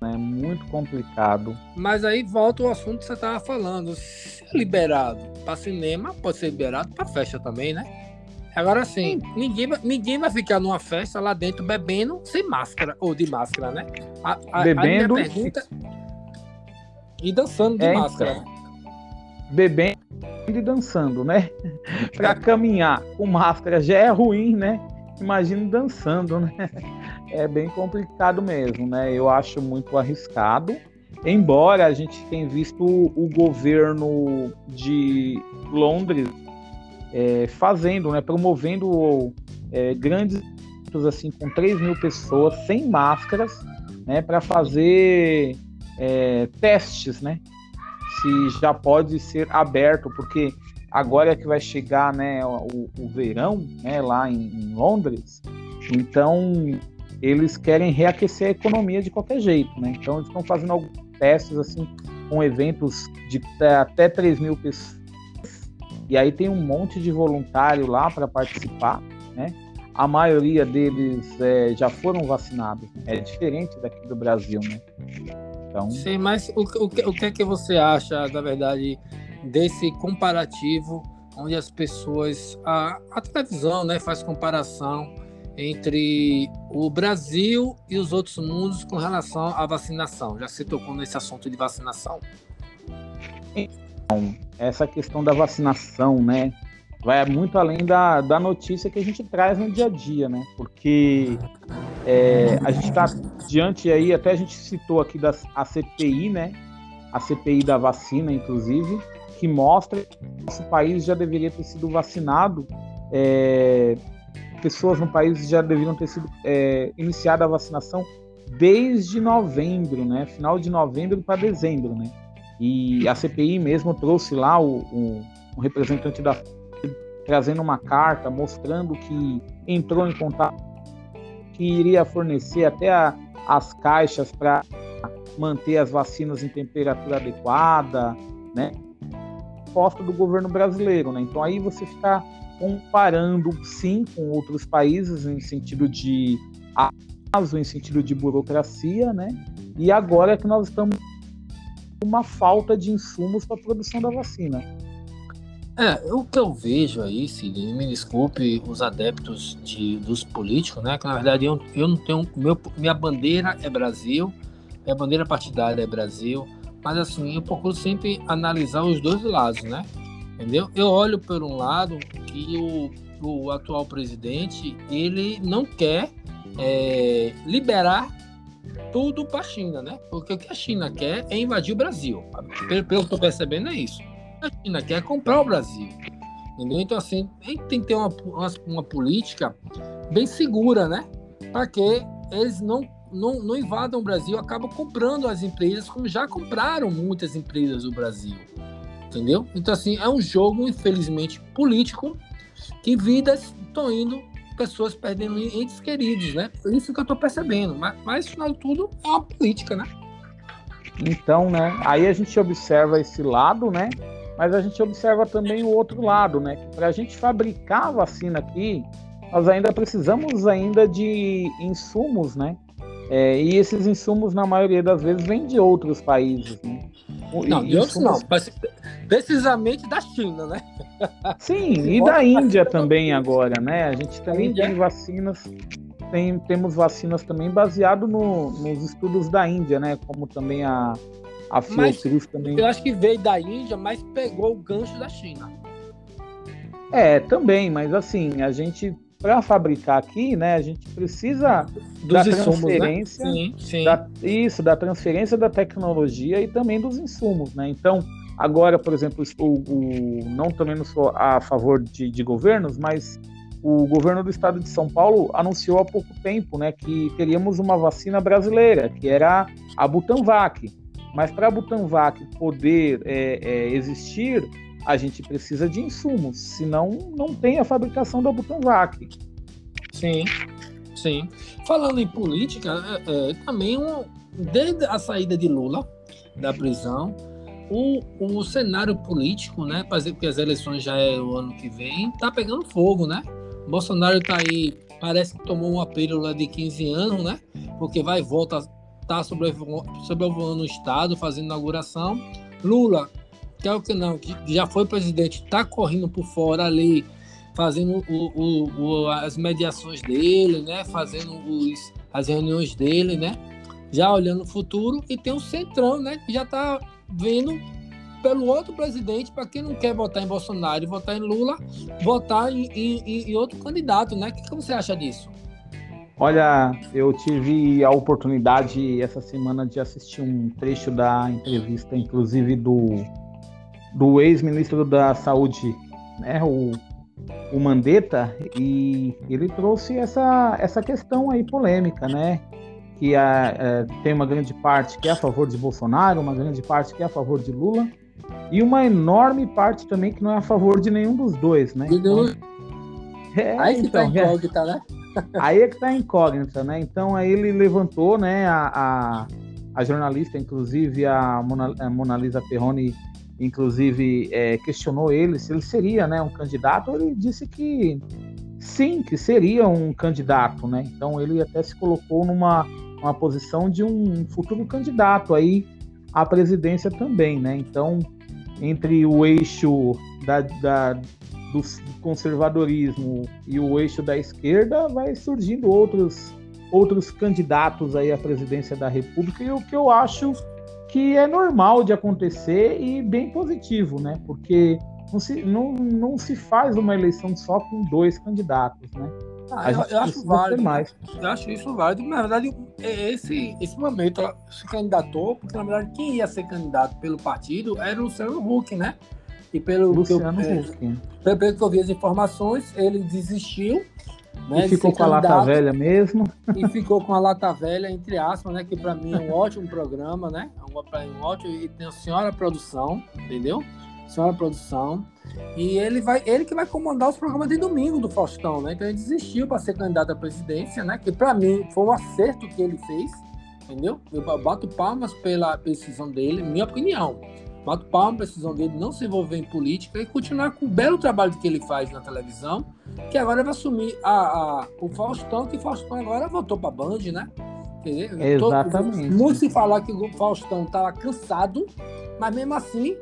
né? Muito complicado. Mas aí volta o assunto que você estava falando. Se é liberado para cinema, pode ser liberado para festa também, né? Agora sim, ninguém, ninguém vai ficar numa festa lá dentro bebendo sem máscara, ou de máscara, né? A, a, bebendo. A pergunta... E dançando de é, máscara. Então, bebendo e dançando, né? para caminhar com máscara já é ruim, né? Imagina dançando, né? É bem complicado mesmo, né? Eu acho muito arriscado. embora a gente tenha visto o governo de Londres é, fazendo, né, promovendo é, grandes assim com 3 mil pessoas sem máscaras, né, para fazer é, testes, né, se já pode ser aberto, porque agora é que vai chegar, né, o, o verão, né, lá em, em Londres, então eles querem reaquecer a economia de qualquer jeito, né? Então eles estão fazendo alguns testes assim com eventos de até 3 mil pessoas. E aí tem um monte de voluntário lá para participar, né? A maioria deles é, já foram vacinados. É diferente daqui do Brasil, né? Então... Sim, mas o, o, o que é que você acha, na verdade, desse comparativo onde as pessoas... A, a televisão né, faz comparação entre o Brasil e os outros mundos com relação à vacinação. Já se tocou nesse assunto de vacinação. Então, essa questão da vacinação, né, vai muito além da, da notícia que a gente traz no dia a dia, né? Porque é, a gente está diante aí, até a gente citou aqui da a CPI, né? A CPI da vacina, inclusive, que mostra que nosso país já deveria ter sido vacinado é, pessoas no país já deveriam ter sido é, iniciada a vacinação desde novembro, né? Final de novembro para dezembro, né? E a CPI mesmo trouxe lá o, o, o representante da trazendo uma carta mostrando que entrou em contato que iria fornecer até a, as caixas para manter as vacinas em temperatura adequada, né? Posta do governo brasileiro, né? Então aí você fica comparando sim com outros países em sentido de atraso, em sentido de burocracia, né? E agora é que nós estamos com uma falta de insumos para a produção da vacina. É, o que eu vejo aí, Cid, me desculpe os adeptos de, dos políticos, né? Que na verdade eu, eu não tenho. Meu, minha bandeira é Brasil, minha bandeira partidária é Brasil, mas assim, eu procuro sempre analisar os dois lados, né? Entendeu? Eu olho por um lado que o, o atual presidente ele não quer é, liberar tudo para a China, né? Porque o que a China quer é invadir o Brasil. Pelo, que eu estou percebendo é isso. A China quer comprar o Brasil. Entendeu? Então, assim, tem que ter uma, uma, uma política bem segura, né? Para que eles não, não, não invadam o Brasil, acabam comprando as empresas, como já compraram muitas empresas do Brasil entendeu? Então, assim, é um jogo, infelizmente, político, que vidas estão indo, pessoas perdendo entes queridos, né? Isso que eu estou percebendo. Mas, mas, final de tudo, é uma política, né? Então, né? Aí a gente observa esse lado, né? Mas a gente observa também o outro lado, né? Para a gente fabricar a vacina aqui, nós ainda precisamos ainda de insumos, né? É, e esses insumos, na maioria das vezes, vêm de outros países. Né? Não, de outros não. Precisamente da China, né? Sim, e da Índia também agora, né? A gente também tem vacinas, tem, temos vacinas também baseado no, nos estudos da Índia, né? Como também a, a Fiocruz também. Eu acho que veio da Índia, mas pegou o gancho da China. É, também, mas assim, a gente para fabricar aqui, né, a gente precisa dos da insumos, né? transferência, né? sim, sim. Da, isso, da transferência da tecnologia e também dos insumos, né? Então, agora, por exemplo, o, o não também não sou a favor de, de, governos, mas o governo do estado de São Paulo anunciou há pouco tempo, né, que teríamos uma vacina brasileira, que era a Butanvac. Mas para a Butanvac poder é, é, existir, a gente precisa de insumos, senão não tem a fabricação da Butanvac. Sim, sim. Falando em política, é, é, também um, desde a saída de Lula da prisão, o, o cenário político, né, porque as eleições já é o ano que vem, tá pegando fogo, né? Bolsonaro tá aí, parece que tomou uma pílula de 15 anos, né? Porque vai e volta, tá sobrevoando o Estado, fazendo inauguração. Lula quer o que não, que já foi presidente, está correndo por fora ali, fazendo o, o, o, as mediações dele, né? Fazendo os, as reuniões dele, né? Já olhando o futuro e tem o Centrão, né? Que já está vendo pelo outro presidente, para quem não quer votar em Bolsonaro e votar em Lula, votar em, em, em outro candidato, né? O que, que você acha disso? Olha, eu tive a oportunidade essa semana de assistir um trecho da entrevista, inclusive do, do ex-ministro da Saúde, né, o, o Mandetta, e ele trouxe essa, essa questão aí polêmica, né? Que a, é, tem uma grande parte que é a favor de Bolsonaro, uma grande parte que é a favor de Lula, e uma enorme parte também que não é a favor de nenhum dos dois, né? Então, é, aí que tá então, tá incógnita, é, né? aí é que tá incógnita, né? Então aí ele levantou, né, a, a, a jornalista, inclusive a Mona, a Mona Lisa Perrone, inclusive é, questionou ele se ele seria, né, um candidato. Ele disse que sim, que seria um candidato, né? Então ele até se colocou numa uma posição de um futuro candidato aí à presidência também, né? Então entre o eixo da, da, do conservadorismo e o eixo da esquerda, vai surgindo outros, outros candidatos aí à presidência da República, e o que eu acho que é normal de acontecer e bem positivo, né? Porque não se, não, não se faz uma eleição só com dois candidatos, né? Ah, eu, eu acho válido. Mais. Eu acho isso válido. Na verdade, é, esse, esse momento se candidatou, porque na verdade quem ia ser candidato pelo partido era o Luciano Huck, né? E pelo Luciano que, eu, é, pelo que eu vi as informações, ele desistiu. Né, e ficou com a lata velha mesmo. E ficou com a lata velha, entre aspas, né? Que para mim é um ótimo programa, né? É um, um ótimo. E tem a senhora produção, entendeu? Senhora produção. E ele vai, ele que vai comandar os programas de domingo do Faustão, né? Então ele desistiu para ser candidato à presidência, né? Que para mim foi um acerto que ele fez, entendeu? Eu bato palmas pela decisão dele, minha opinião. Bato palma para a decisão dele não se envolver em política e continuar com o belo trabalho que ele faz na televisão, que agora vai assumir a, a o Faustão, que o Faustão agora voltou para a Band, né? Entendeu? Exatamente. Muito se falar que o Faustão estava cansado, mas mesmo assim,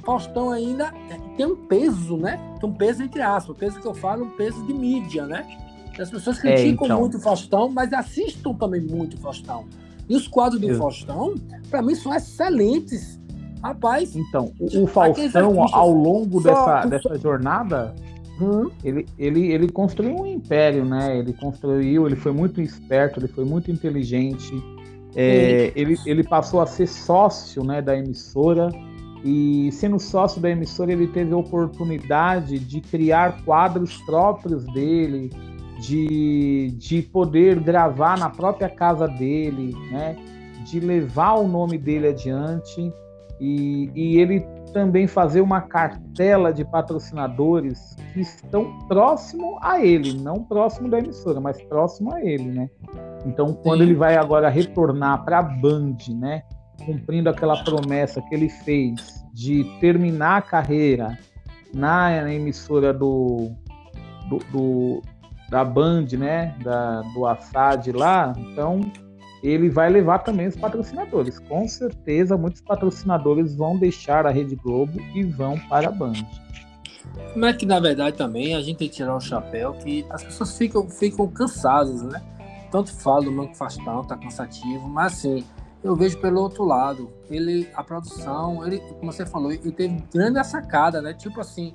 Faustão ainda tem um peso, né? Tem um peso entre aspas. O peso que eu falo, um peso de mídia, né? As pessoas é, criticam é, então... muito o Faustão, mas assistam também muito o Faustão. E os quadros do Faustão, para mim, são excelentes. Rapaz. Então, o, o Faustão, ao longo dessa, dessa jornada, hum? ele, ele, ele construiu um império, né? Ele construiu, ele foi muito esperto, ele foi muito inteligente. É, ele, ele passou a ser sócio né, da emissora e sendo sócio da emissora ele teve a oportunidade de criar quadros próprios dele, de, de poder gravar na própria casa dele, né? de levar o nome dele adiante e, e ele também fazer uma cartela de patrocinadores que estão próximo a ele, não próximo da emissora, mas próximo a ele, né? Então, quando Sim. ele vai agora retornar para a Band, né, cumprindo aquela promessa que ele fez de terminar a carreira na emissora do, do, do da Band, né, da, do Assad lá, então ele vai levar também os patrocinadores. Com certeza, muitos patrocinadores vão deixar a Rede Globo e vão para a Band. Mas que na verdade também a gente tem que tirar o chapéu que as pessoas ficam, ficam cansadas, né? Tanto fala do Manco Fastão, tá cansativo, mas assim, eu vejo pelo outro lado, ele, a produção, ele, como você falou, ele teve grande sacada, né? Tipo assim,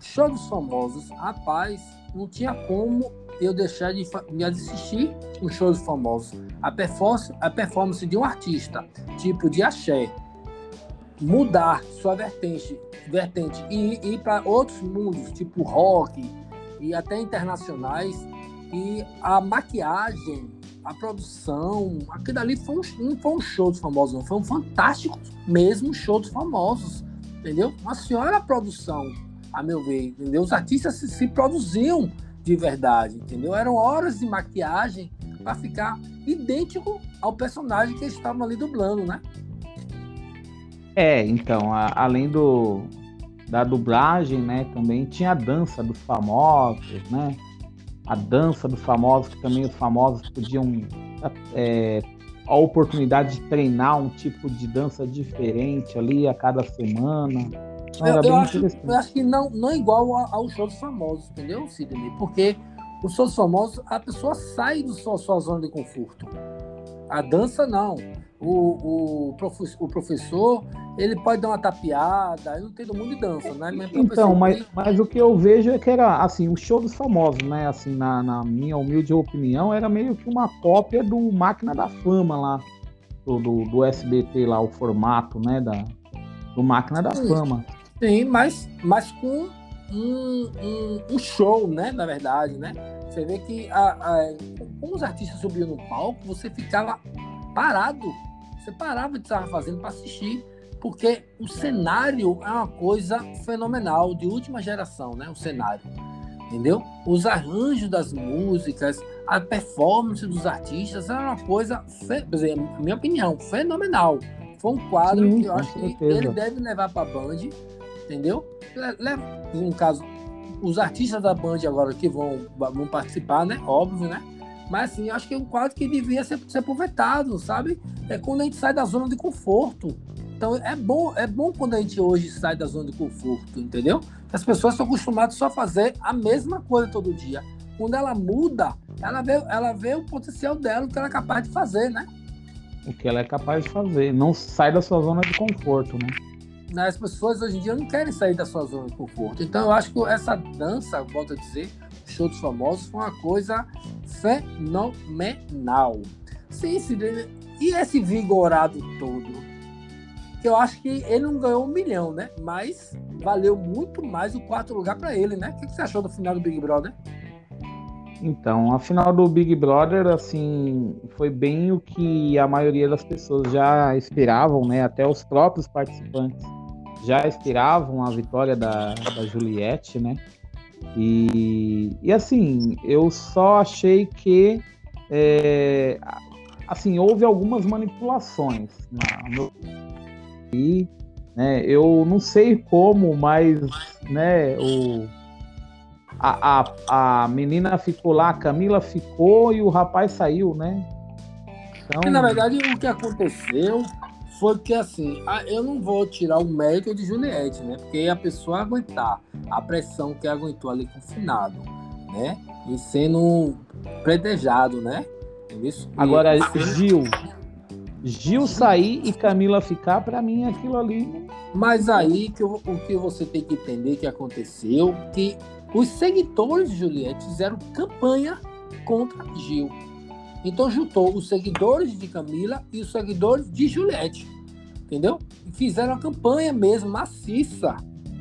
show dos famosos, rapaz, não tinha como eu deixar de, de assistir os shows famosos. A performance, a performance de um artista, tipo de axé, mudar sua vertente, vertente e ir para outros mundos, tipo rock e até internacionais, e a maquiagem, a produção, aquilo ali foi um, não foi um show dos famosos, não, foi um fantástico mesmo show dos famosos, entendeu? Uma senhora produção, a meu ver, entendeu? Os artistas se, se produziam de verdade, entendeu? Eram horas de maquiagem para ficar idêntico ao personagem que eles estavam ali dublando, né? É, então, a, além do da dublagem, né, também tinha a dança dos famosos, né? A dança dos famosos, que também os famosos podiam é, a oportunidade de treinar um tipo de dança diferente ali a cada semana eu, eu, acho, eu, acho, que não, não é igual ao show dos famosos, entendeu, Sidney? Porque o show dos famosos, a pessoa sai da sua, sua zona de conforto. A dança, não. O, o, o professor ele pode dar uma tapeada, eu não entendo muito de dança, né? Mas então, mas, mas o que eu vejo é que era, assim, o show dos famosos, né? Assim, na, na minha humilde opinião, era meio que uma cópia do Máquina da Fama lá, do, do, do SBT lá, o formato, né? Da, do Máquina da Sim. Fama. Sim, mas, mas com um, um, um, show, né? Na verdade, né? Você vê que a, a, como os artistas subiam no palco, você ficava parado. Você parava de estar fazendo para assistir porque o cenário é uma coisa fenomenal, de última geração, né? O cenário, entendeu? Os arranjos das músicas, a performance dos artistas era uma coisa, na minha opinião, fenomenal. Foi um quadro Sim, que eu acho certeza. que ele deve levar para a Band, entendeu? Leva, no caso, os artistas da Band agora que vão, vão participar, né? Óbvio, né? Mas assim, acho que é um quadro que devia ser, ser aproveitado, sabe? É quando a gente sai da zona de conforto. Então é bom, é bom quando a gente hoje sai da zona de conforto, entendeu? As pessoas estão acostumadas só a fazer a mesma coisa todo dia. Quando ela muda, ela vê, ela vê o potencial dela, o que ela é capaz de fazer, né? O que ela é capaz de fazer. Não sai da sua zona de conforto, né? As pessoas hoje em dia não querem sair da sua zona de conforto. Então eu acho que essa dança, volto a dizer, show dos famosos, foi uma coisa fenomenal. Sim, sim. E esse vigorado todo? eu acho que ele não ganhou um milhão, né? Mas valeu muito mais o quarto lugar para ele, né? O que você achou do final do Big Brother? Então, a final do Big Brother, assim, foi bem o que a maioria das pessoas já esperavam, né? Até os próprios participantes já esperavam a vitória da, da Juliette, né? E, e assim, eu só achei que é, assim, houve algumas manipulações na, e né, eu não sei como, mas né, o, a, a, a menina ficou lá, a Camila ficou e o rapaz saiu, né? Então... na verdade, o que aconteceu foi que assim, eu não vou tirar o mérito de Juliette, né? Porque a pessoa aguentar a pressão que aguentou ali confinado, né? E sendo predejado, né? Isso. Agora, Gil, Gil sair e Camila ficar, para mim aquilo ali. Mas aí que eu, o que você tem que entender que aconteceu, que os seguidores de Juliette fizeram campanha contra Gil. Então juntou os seguidores de Camila e os seguidores de Juliette. Entendeu? Fizeram a campanha mesmo, maciça.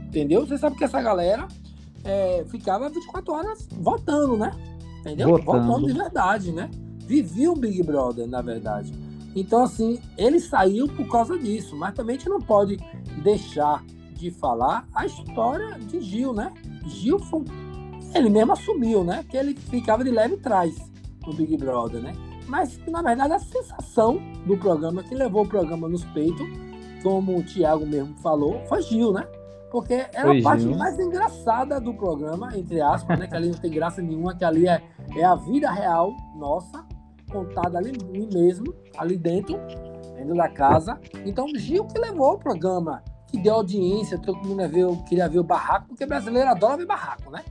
Entendeu? Você sabe que essa galera é, ficava 24 horas votando, né? Entendeu? Votando. votando de verdade, né? Vivia o Big Brother, na verdade. Então, assim, ele saiu por causa disso, mas também a gente não pode deixar de falar a história de Gil, né? Gil foi, ele mesmo assumiu, né? Que ele ficava de leve trás no Big Brother, né? Mas, na verdade, a sensação do programa que levou o programa nos peitos, como o Thiago mesmo falou, foi Gil, né? Porque era foi a parte Gil. mais engraçada do programa, entre aspas, né? Que ali não tem graça nenhuma, que ali é, é a vida real nossa, contada ali mesmo, ali dentro, dentro da casa. Então, Gil que levou o programa, que deu audiência, todo mundo ver, queria ver o barraco, porque brasileiro adora ver barraco, né?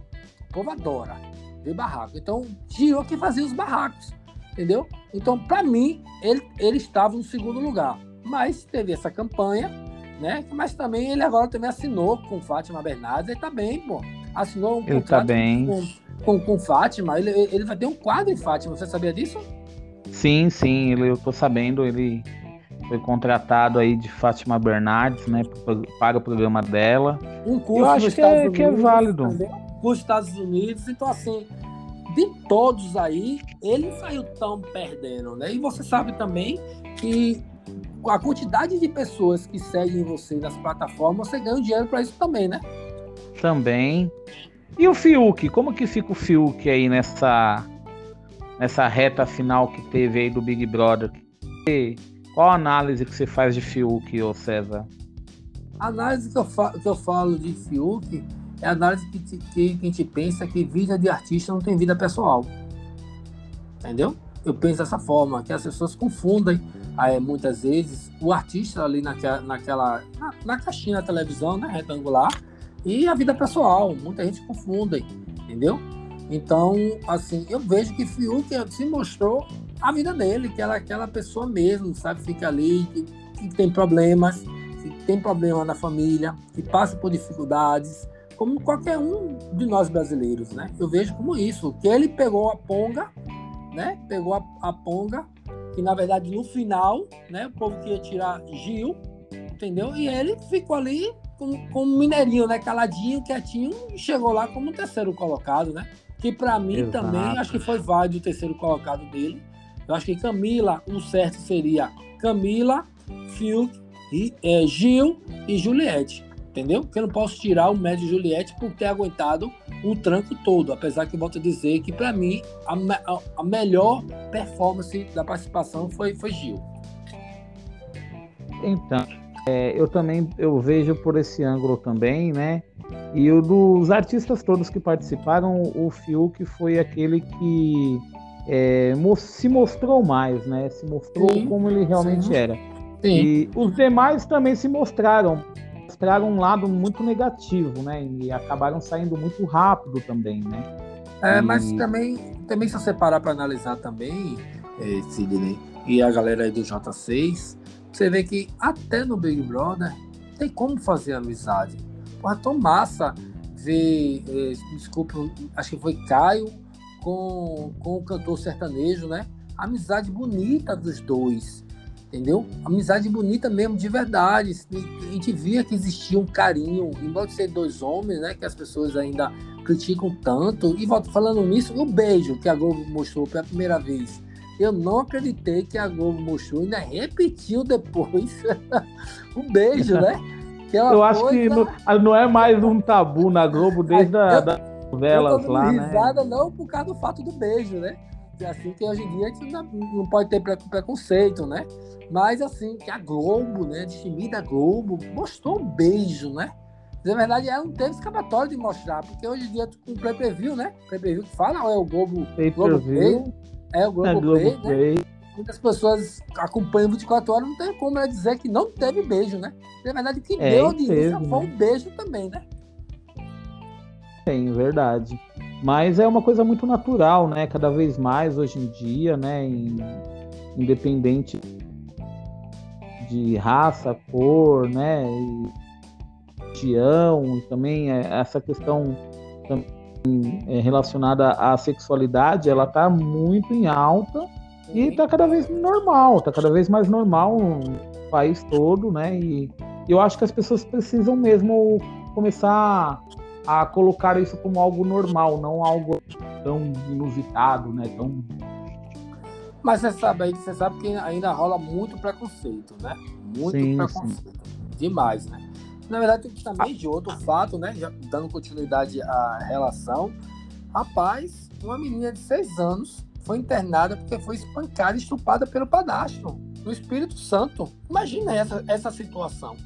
O povo adora ver barraco. Então, Gil que fazia os barracos, entendeu? Então, para mim, ele, ele estava no segundo lugar. Mas teve essa campanha, né? Mas também ele agora também assinou com Fátima Bernardes, ele tá bem, pô. Assinou um ele tá bem. Com, com, com Fátima, ele, ele vai ter um quadro em Fátima, você sabia disso? Sim, sim, ele, eu tô sabendo, ele foi contratado aí de Fátima Bernardes, né, para o programa dela. Um curso eu acho que é, que é válido. Também, curso nos Estados Unidos, então assim, de todos aí, ele saiu tão perdendo, né? E você sabe também que a quantidade de pessoas que seguem você nas plataformas, você ganha dinheiro para isso também, né? Também. E o Fiuk, como que fica o Fiuk aí nessa nessa reta final que teve aí do Big Brother. Qual a análise que você faz de Fiuk, ô César? A análise que eu, que eu falo de Fiuk é a análise que, que, que a gente pensa que vida de artista não tem vida pessoal. Entendeu? Eu penso dessa forma, que as pessoas confundem é, muitas vezes o artista ali naquela, naquela na, na caixinha da televisão, né, retangular, e a vida pessoal. Muita gente confunde, entendeu? Então, assim, eu vejo que Fiuk se mostrou a vida dele, que ela aquela pessoa mesmo, sabe? Fica ali, que, que tem problemas, que tem problema na família, que passa por dificuldades, como qualquer um de nós brasileiros, né? Eu vejo como isso, que ele pegou a ponga, né? Pegou a, a ponga, que na verdade no final, né? O povo queria tirar Gil, entendeu? E ele ficou ali como, como mineirinho, né? Caladinho, quietinho, e chegou lá como terceiro colocado, né? Que para mim Exato. também acho que foi válido o terceiro colocado dele. Eu acho que Camila, o certo seria Camila, Fiuk, e, é, Gil e Juliette. Entendeu? Porque eu não posso tirar o médio Juliette por ter aguentado o tranco todo. Apesar que eu volto a dizer que, para mim, a, a, a, melhor performance da participação foi, foi Gil. Então, é, eu também eu vejo por esse ângulo também, né? E o dos artistas todos que participaram, o Fiuk foi aquele que é, se mostrou mais, né? Se mostrou sim, como ele realmente sim. era. Sim. E os demais também se mostraram, mostraram um lado muito negativo, né? E acabaram saindo muito rápido também, né? É, e... mas também, também se você parar para analisar também, é, Sidney, e a galera aí do J6, você vê que até no Big Brother tem como fazer amizade. Porra, tão massa ver, é, desculpa, acho que foi Caio com, com o cantor sertanejo, né? Amizade bonita dos dois, entendeu? Amizade bonita mesmo, de verdade. A gente via que existia um carinho, embora ser dois homens, né? Que as pessoas ainda criticam tanto. E falando nisso, o beijo que a Globo mostrou pela primeira vez. Eu não acreditei que a Globo mostrou, ainda repetiu depois o beijo, né? Aquela eu acho coisa... que não, não, é mais um tabu na Globo desde a, das novelas lá, né? risada, né? não por causa do fato do beijo, né? Assim que hoje em dia não pode ter preconceito, né? Mas assim, que a Globo, né? De da Globo, mostrou um beijo, né? Na verdade, ela não teve escapatório de mostrar, porque hoje em dia com o pay-per-view, né? Pay-per-view que fala, ou é o Globo, Globo Play, é o Globo, é Globo Play, né? muitas pessoas acompanham 24 horas, não tem como ela dizer que não teve beijo, né? Na verdade, que é, deu audiência foi um beijo também, né? Tem, verdade. Mas é uma coisa muito natural, né? Cada vez mais hoje em dia, né? Independente de raça, cor, né? E também é, essa questão é, relacionada à sexualidade, ela está muito em alta e tá cada vez normal, tá cada vez mais normal no país todo, né? E eu acho que as pessoas precisam mesmo começar a colocar isso como algo normal, não algo tão inusitado, né? Tão mas você sabe aí, você sabe que ainda rola muito preconceito, né? Muito sim, preconceito. Sim. Demais, né? Na verdade, também de outro fato, né? Já dando continuidade à relação. Rapaz, uma menina de seis anos foi internada porque foi espancada e estuprada pelo padastro no Espírito Santo. Imagina essa, essa situação.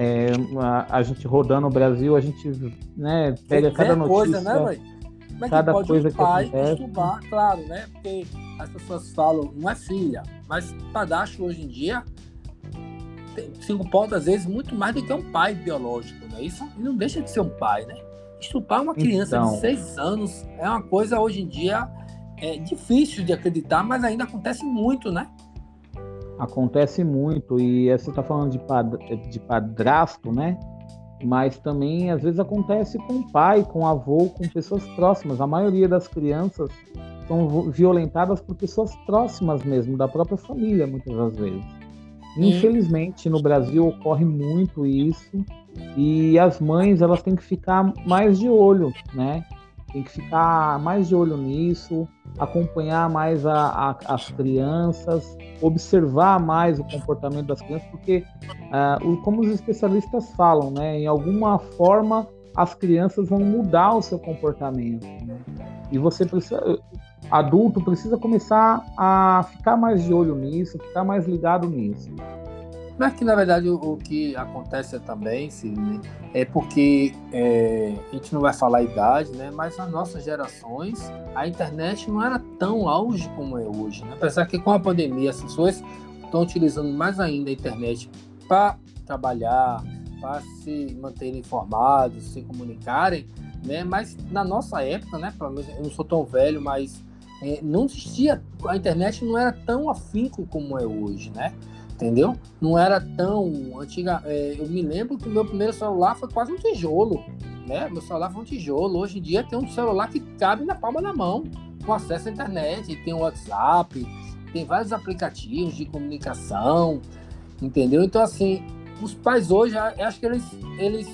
É, a, a, gente rodando o Brasil, a gente né, pega cada notícia. Coisa, né, mãe? Como é cada pode coisa um pai que estuprar, claro, né? Porque as pessoas falam, não é filha, mas padastro hoje em dia tem, comporta às vezes muito mais do que um pai biológico, né? Isso não deixa de ser um pai, né? Estuprar uma criança então... de seis anos é uma coisa hoje em dia é difícil de acreditar, mas ainda acontece muito, né? Acontece muito, e você está falando de, pad de padrasto, né? Mas também às vezes acontece com pai, com avô, com pessoas próximas. A maioria das crianças são violentadas por pessoas próximas mesmo, da própria família, muitas das vezes. Infelizmente, no Brasil ocorre muito isso, e as mães elas têm que ficar mais de olho, né? Tem que ficar mais de olho nisso, acompanhar mais a, a, as crianças, observar mais o comportamento das crianças, porque, uh, como os especialistas falam, né, em alguma forma as crianças vão mudar o seu comportamento. Né? E você precisa, adulto precisa começar a ficar mais de olho nisso, ficar mais ligado nisso. Mas que na verdade o, o que acontece também, Sidney, é porque é, a gente não vai falar a idade, né? Mas nas nossas gerações a internet não era tão auge como é hoje. Né? Apesar que com a pandemia as pessoas estão utilizando mais ainda a internet para trabalhar, para se manterem informados, se comunicarem, né? Mas na nossa época, né? Pelo menos eu não sou tão velho, mas é, não existia, a internet não era tão afinco como é hoje, né? Entendeu? Não era tão antiga. É, eu me lembro que o meu primeiro celular foi quase um tijolo, né? Meu celular foi um tijolo. Hoje em dia tem um celular que cabe na palma da mão, com acesso à internet, tem o WhatsApp, tem vários aplicativos de comunicação, entendeu? Então, assim, os pais hoje, acho que eles, eles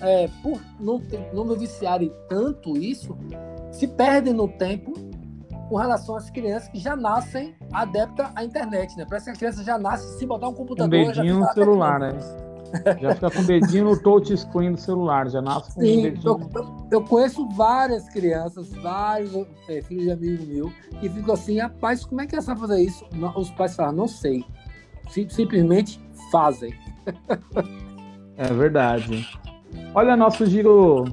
é, por não, ter, não viciarem tanto isso, se perdem no tempo com relação às crianças que já nascem adeptas à internet, né? Parece que a criança já nasce se botar um computador. Um dedinho no celular, né? Já fica com o dedinho no touch screen do celular, já nasce com Sim, um dedinho. Eu, eu, conheço várias crianças, vários é, filhos de amigo meu, que ficam assim, rapaz, como é que sabe fazer isso? Os pais falam, não sei. Simplesmente fazem. É verdade. Olha nosso giro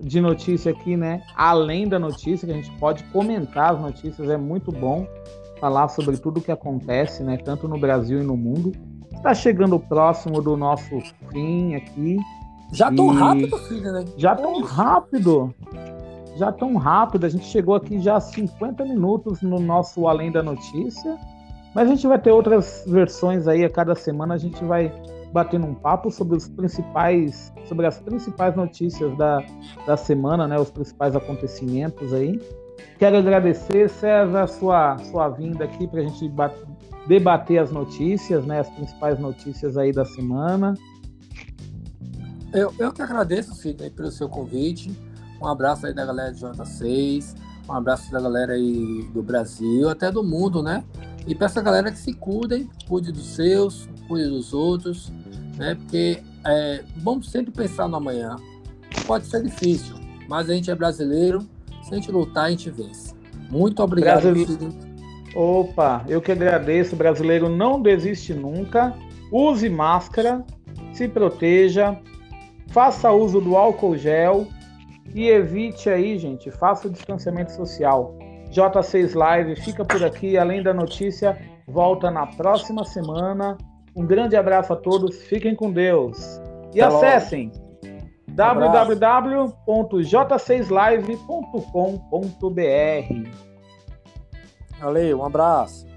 de notícia aqui, né? Além da notícia, que a gente pode comentar as notícias, é muito bom falar sobre tudo o que acontece, né? Tanto no Brasil e no mundo. Está chegando próximo do nosso fim aqui. Já tão rápido, filho, né? Já tão rápido. Já tão rápido. A gente chegou aqui já 50 minutos no nosso Além da Notícia. Mas a gente vai ter outras versões aí a cada semana. A gente vai batendo um papo sobre os principais, sobre as principais notícias da, da semana, né? Os principais acontecimentos aí. Quero agradecer, César, a sua, sua vinda aqui para a gente debater as notícias, né? As principais notícias aí da semana. Eu, eu que agradeço, Sidney, pelo seu convite. Um abraço aí da galera de J6, um abraço da galera aí do Brasil, até do mundo, né? E para essa galera que se cuidem, cuide dos seus, cuide dos outros, né? Porque é, vamos sempre pensar no amanhã. Pode ser difícil, mas a gente é brasileiro, se a gente lutar, a gente vence. Muito obrigado. Brasil... Opa, eu que agradeço. Brasileiro não desiste nunca. Use máscara, se proteja, faça uso do álcool gel e evite aí, gente, faça o distanciamento social. J6 Live fica por aqui. Além da notícia, volta na próxima semana. Um grande abraço a todos, fiquem com Deus. E Até acessem www.j6live.com.br. Valeu, um abraço.